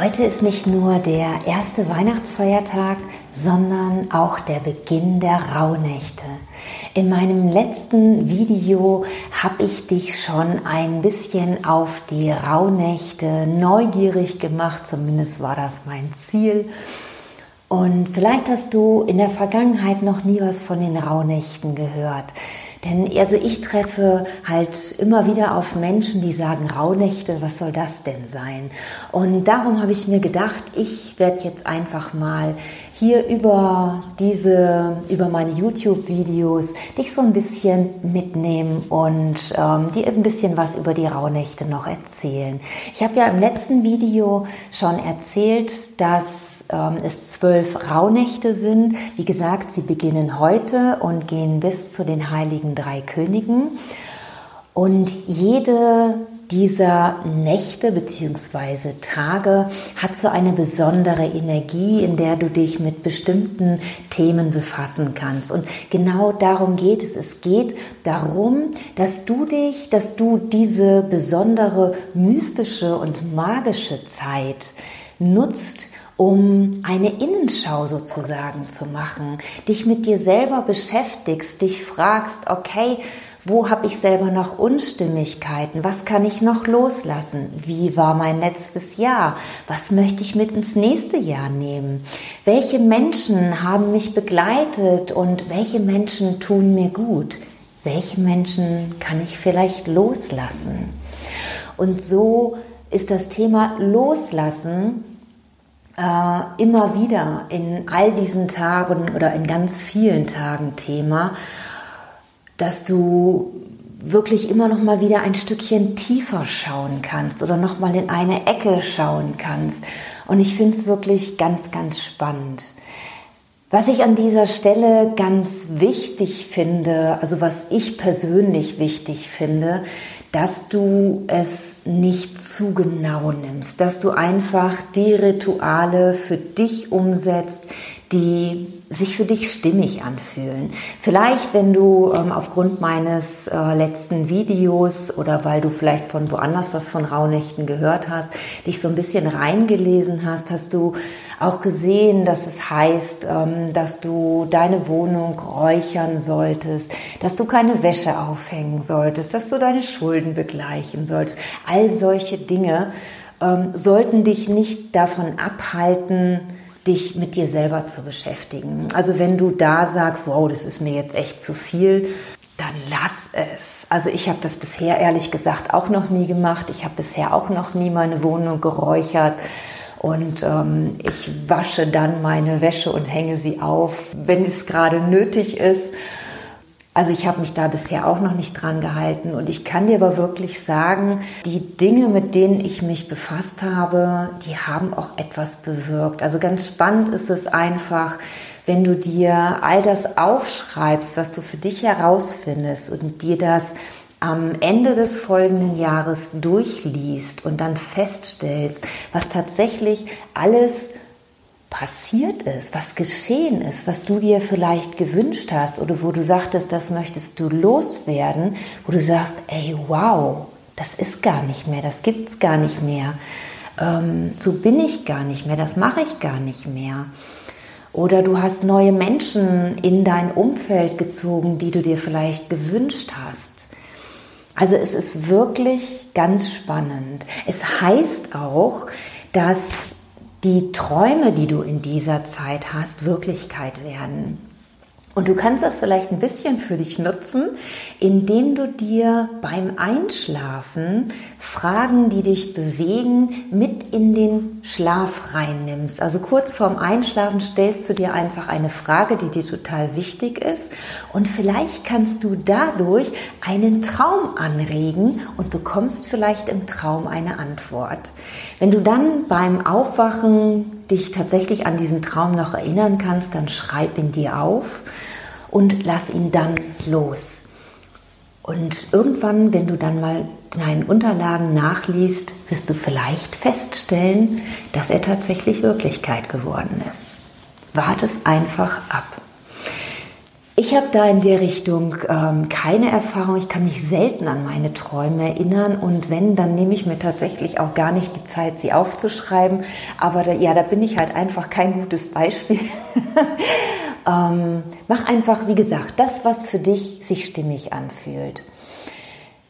Heute ist nicht nur der erste Weihnachtsfeiertag, sondern auch der Beginn der Rauhnächte. In meinem letzten Video habe ich dich schon ein bisschen auf die Rauhnächte neugierig gemacht, zumindest war das mein Ziel. Und vielleicht hast du in der Vergangenheit noch nie was von den Rauhnächten gehört. Denn also ich treffe halt immer wieder auf Menschen, die sagen, Rauhnächte, was soll das denn sein? Und darum habe ich mir gedacht, ich werde jetzt einfach mal hier über diese, über meine YouTube-Videos dich so ein bisschen mitnehmen und ähm, dir ein bisschen was über die Rauhnächte noch erzählen. Ich habe ja im letzten Video schon erzählt, dass ähm, es zwölf Rauhnächte sind. Wie gesagt, sie beginnen heute und gehen bis zu den heiligen drei Königen. Und jede dieser Nächte beziehungsweise Tage hat so eine besondere Energie, in der du dich mit bestimmten Themen befassen kannst. Und genau darum geht es. Es geht darum, dass du dich, dass du diese besondere mystische und magische Zeit nutzt, um eine Innenschau sozusagen zu machen, dich mit dir selber beschäftigst, dich fragst, okay, wo habe ich selber noch Unstimmigkeiten? Was kann ich noch loslassen? Wie war mein letztes Jahr? Was möchte ich mit ins nächste Jahr nehmen? Welche Menschen haben mich begleitet und welche Menschen tun mir gut? Welche Menschen kann ich vielleicht loslassen? Und so ist das Thema Loslassen äh, immer wieder in all diesen Tagen oder in ganz vielen Tagen Thema, dass du wirklich immer noch mal wieder ein Stückchen tiefer schauen kannst oder noch mal in eine Ecke schauen kannst. Und ich finde es wirklich ganz, ganz spannend. Was ich an dieser Stelle ganz wichtig finde, also was ich persönlich wichtig finde, dass du es nicht zu genau nimmst, dass du einfach die Rituale für dich umsetzt, die sich für dich stimmig anfühlen. Vielleicht, wenn du ähm, aufgrund meines äh, letzten Videos oder weil du vielleicht von woanders was von Rauhnächten gehört hast, dich so ein bisschen reingelesen hast, hast du auch gesehen, dass es heißt, ähm, dass du deine Wohnung räuchern solltest, dass du keine Wäsche aufhängen solltest, dass du deine Schulden begleichen solltest. All solche Dinge ähm, sollten dich nicht davon abhalten, dich mit dir selber zu beschäftigen. Also wenn du da sagst, wow, das ist mir jetzt echt zu viel, dann lass es. Also ich habe das bisher ehrlich gesagt auch noch nie gemacht. Ich habe bisher auch noch nie meine Wohnung geräuchert. Und ähm, ich wasche dann meine Wäsche und hänge sie auf, wenn es gerade nötig ist. Also ich habe mich da bisher auch noch nicht dran gehalten und ich kann dir aber wirklich sagen, die Dinge, mit denen ich mich befasst habe, die haben auch etwas bewirkt. Also ganz spannend ist es einfach, wenn du dir all das aufschreibst, was du für dich herausfindest und dir das am Ende des folgenden Jahres durchliest und dann feststellst, was tatsächlich alles passiert ist, was geschehen ist, was du dir vielleicht gewünscht hast oder wo du sagtest, das möchtest du loswerden, wo du sagst, ey, wow, das ist gar nicht mehr, das gibt's gar nicht mehr, ähm, so bin ich gar nicht mehr, das mache ich gar nicht mehr. Oder du hast neue Menschen in dein Umfeld gezogen, die du dir vielleicht gewünscht hast. Also es ist wirklich ganz spannend. Es heißt auch, dass die Träume, die du in dieser Zeit hast, Wirklichkeit werden. Und du kannst das vielleicht ein bisschen für dich nutzen, indem du dir beim Einschlafen Fragen, die dich bewegen, mit in den Schlaf reinnimmst. Also kurz vorm Einschlafen stellst du dir einfach eine Frage, die dir total wichtig ist. Und vielleicht kannst du dadurch einen Traum anregen und bekommst vielleicht im Traum eine Antwort. Wenn du dann beim Aufwachen dich tatsächlich an diesen Traum noch erinnern kannst, dann schreib ihn dir auf und lass ihn dann los. Und irgendwann, wenn du dann mal deinen Unterlagen nachliest, wirst du vielleicht feststellen, dass er tatsächlich Wirklichkeit geworden ist. Warte es einfach ab. Ich habe da in der Richtung ähm, keine Erfahrung. Ich kann mich selten an meine Träume erinnern und wenn, dann nehme ich mir tatsächlich auch gar nicht die Zeit, sie aufzuschreiben. Aber da, ja, da bin ich halt einfach kein gutes Beispiel. ähm, mach einfach, wie gesagt, das, was für dich sich stimmig anfühlt.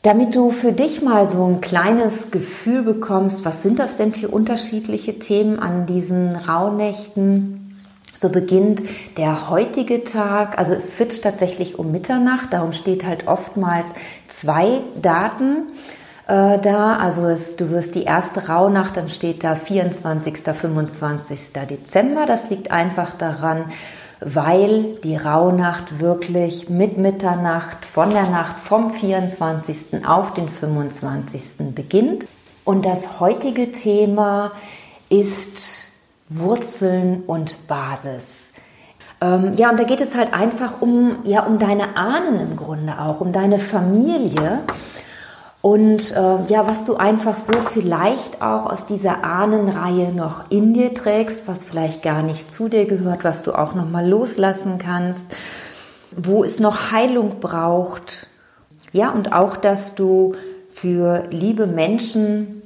Damit du für dich mal so ein kleines Gefühl bekommst, was sind das denn für unterschiedliche Themen an diesen Rauhnächten? So beginnt der heutige Tag, also es switcht tatsächlich um Mitternacht, darum steht halt oftmals zwei Daten äh, da. Also es, du wirst die erste Rauhnacht, dann steht da 24., 25. Dezember. Das liegt einfach daran, weil die Rauhnacht wirklich mit Mitternacht von der Nacht vom 24. auf den 25. beginnt. Und das heutige Thema ist Wurzeln und Basis. Ähm, ja, und da geht es halt einfach um, ja, um deine Ahnen im Grunde auch, um deine Familie. Und äh, ja, was du einfach so vielleicht auch aus dieser Ahnenreihe noch in dir trägst, was vielleicht gar nicht zu dir gehört, was du auch noch mal loslassen kannst, wo es noch Heilung braucht. Ja, und auch, dass du für liebe Menschen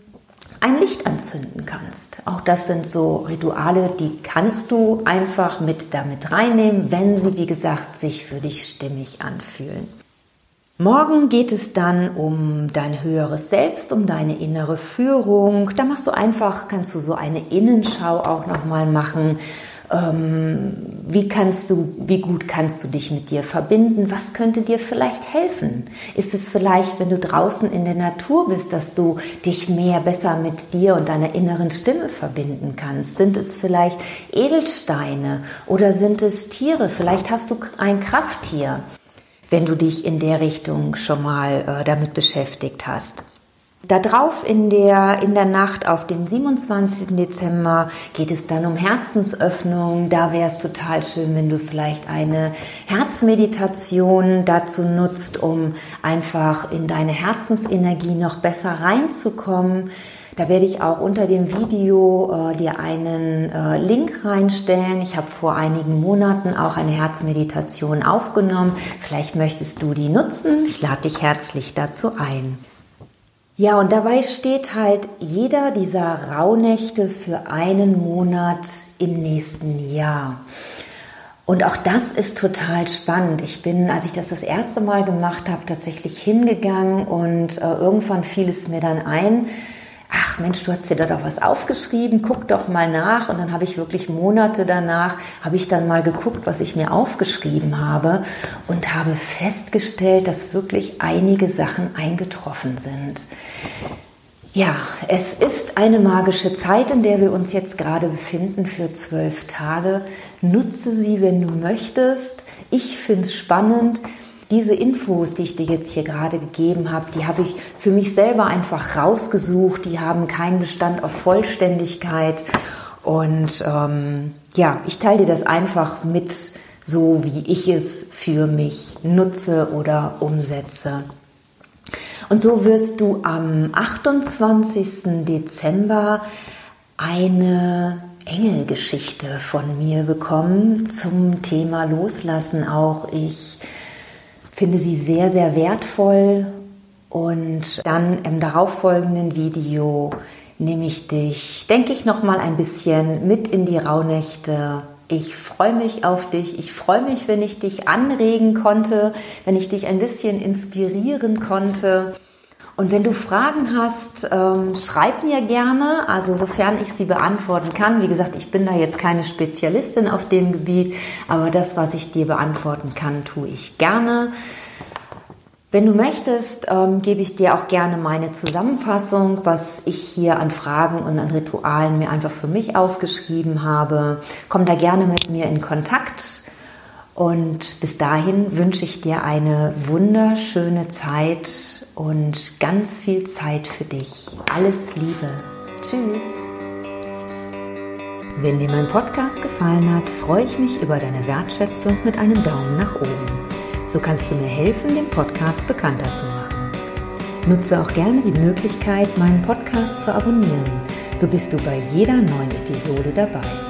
ein Licht anzünden kannst. Auch das sind so Rituale, die kannst du einfach mit damit reinnehmen, wenn sie, wie gesagt, sich für dich stimmig anfühlen. Morgen geht es dann um dein höheres Selbst, um deine innere Führung. Da machst du einfach, kannst du so eine Innenschau auch nochmal machen ähm, wie kannst du, wie gut kannst du dich mit dir verbinden? Was könnte dir vielleicht helfen? Ist es vielleicht, wenn du draußen in der Natur bist, dass du dich mehr besser mit dir und deiner inneren Stimme verbinden kannst? Sind es vielleicht Edelsteine oder sind es Tiere? Vielleicht hast du ein Krafttier, wenn du dich in der Richtung schon mal äh, damit beschäftigt hast. Darauf in der, in der Nacht auf den 27. Dezember geht es dann um Herzensöffnung. Da wäre es total schön, wenn du vielleicht eine Herzmeditation dazu nutzt, um einfach in deine Herzensenergie noch besser reinzukommen. Da werde ich auch unter dem Video äh, dir einen äh, Link reinstellen. Ich habe vor einigen Monaten auch eine Herzmeditation aufgenommen. Vielleicht möchtest du die nutzen. Ich lade dich herzlich dazu ein. Ja, und dabei steht halt jeder dieser Rauhnächte für einen Monat im nächsten Jahr. Und auch das ist total spannend. Ich bin, als ich das das erste Mal gemacht habe, tatsächlich hingegangen und äh, irgendwann fiel es mir dann ein, Mensch, du hast dir da doch was aufgeschrieben, guck doch mal nach. Und dann habe ich wirklich Monate danach, habe ich dann mal geguckt, was ich mir aufgeschrieben habe und habe festgestellt, dass wirklich einige Sachen eingetroffen sind. Ja, es ist eine magische Zeit, in der wir uns jetzt gerade befinden für zwölf Tage. Nutze sie, wenn du möchtest. Ich finde es spannend diese Infos, die ich dir jetzt hier gerade gegeben habe, die habe ich für mich selber einfach rausgesucht. Die haben keinen Bestand auf Vollständigkeit. Und ähm, ja, ich teile dir das einfach mit, so wie ich es für mich nutze oder umsetze. Und so wirst du am 28. Dezember eine Engelgeschichte von mir bekommen zum Thema Loslassen. Auch ich finde sie sehr, sehr wertvoll. Und dann im darauffolgenden Video nehme ich dich, denke ich, noch mal ein bisschen mit in die Rauhnächte. Ich freue mich auf dich. Ich freue mich, wenn ich dich anregen konnte, wenn ich dich ein bisschen inspirieren konnte. Und wenn du Fragen hast, ähm, schreib mir gerne, also sofern ich sie beantworten kann. Wie gesagt, ich bin da jetzt keine Spezialistin auf dem Gebiet, aber das, was ich dir beantworten kann, tue ich gerne. Wenn du möchtest, ähm, gebe ich dir auch gerne meine Zusammenfassung, was ich hier an Fragen und an Ritualen mir einfach für mich aufgeschrieben habe. Komm da gerne mit mir in Kontakt. Und bis dahin wünsche ich dir eine wunderschöne Zeit und ganz viel Zeit für dich. Alles Liebe. Tschüss. Wenn dir mein Podcast gefallen hat, freue ich mich über deine Wertschätzung mit einem Daumen nach oben. So kannst du mir helfen, den Podcast bekannter zu machen. Nutze auch gerne die Möglichkeit, meinen Podcast zu abonnieren. So bist du bei jeder neuen Episode dabei.